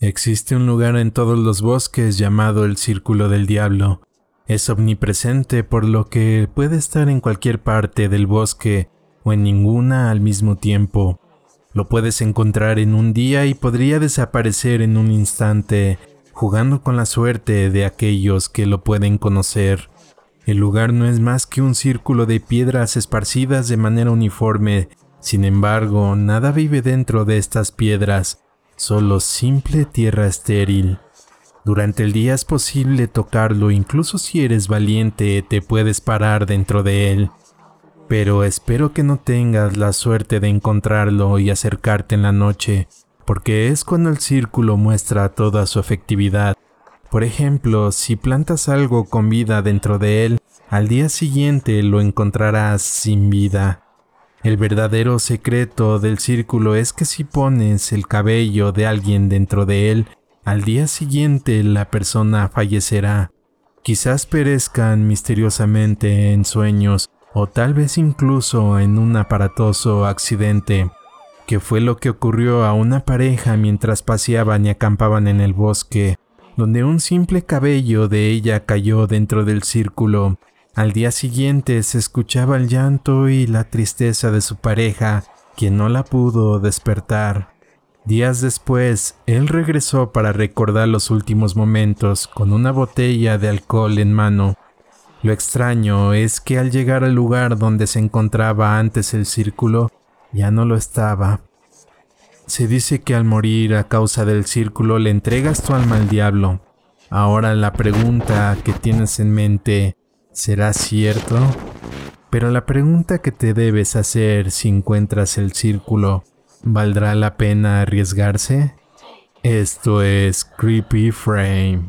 Existe un lugar en todos los bosques llamado el Círculo del Diablo. Es omnipresente por lo que puede estar en cualquier parte del bosque o en ninguna al mismo tiempo. Lo puedes encontrar en un día y podría desaparecer en un instante, jugando con la suerte de aquellos que lo pueden conocer. El lugar no es más que un círculo de piedras esparcidas de manera uniforme, sin embargo, nada vive dentro de estas piedras, solo simple tierra estéril. Durante el día es posible tocarlo, incluso si eres valiente te puedes parar dentro de él. Pero espero que no tengas la suerte de encontrarlo y acercarte en la noche, porque es cuando el círculo muestra toda su efectividad. Por ejemplo, si plantas algo con vida dentro de él, al día siguiente lo encontrarás sin vida. El verdadero secreto del círculo es que si pones el cabello de alguien dentro de él, al día siguiente la persona fallecerá. Quizás perezcan misteriosamente en sueños o tal vez incluso en un aparatoso accidente, que fue lo que ocurrió a una pareja mientras paseaban y acampaban en el bosque, donde un simple cabello de ella cayó dentro del círculo al día siguiente se escuchaba el llanto y la tristeza de su pareja, quien no la pudo despertar. Días después, él regresó para recordar los últimos momentos con una botella de alcohol en mano. Lo extraño es que al llegar al lugar donde se encontraba antes el círculo, ya no lo estaba. Se dice que al morir a causa del círculo le entregas tu alma al diablo. Ahora la pregunta que tienes en mente ¿Será cierto? Pero la pregunta que te debes hacer si encuentras el círculo, ¿valdrá la pena arriesgarse? Esto es Creepy Frame.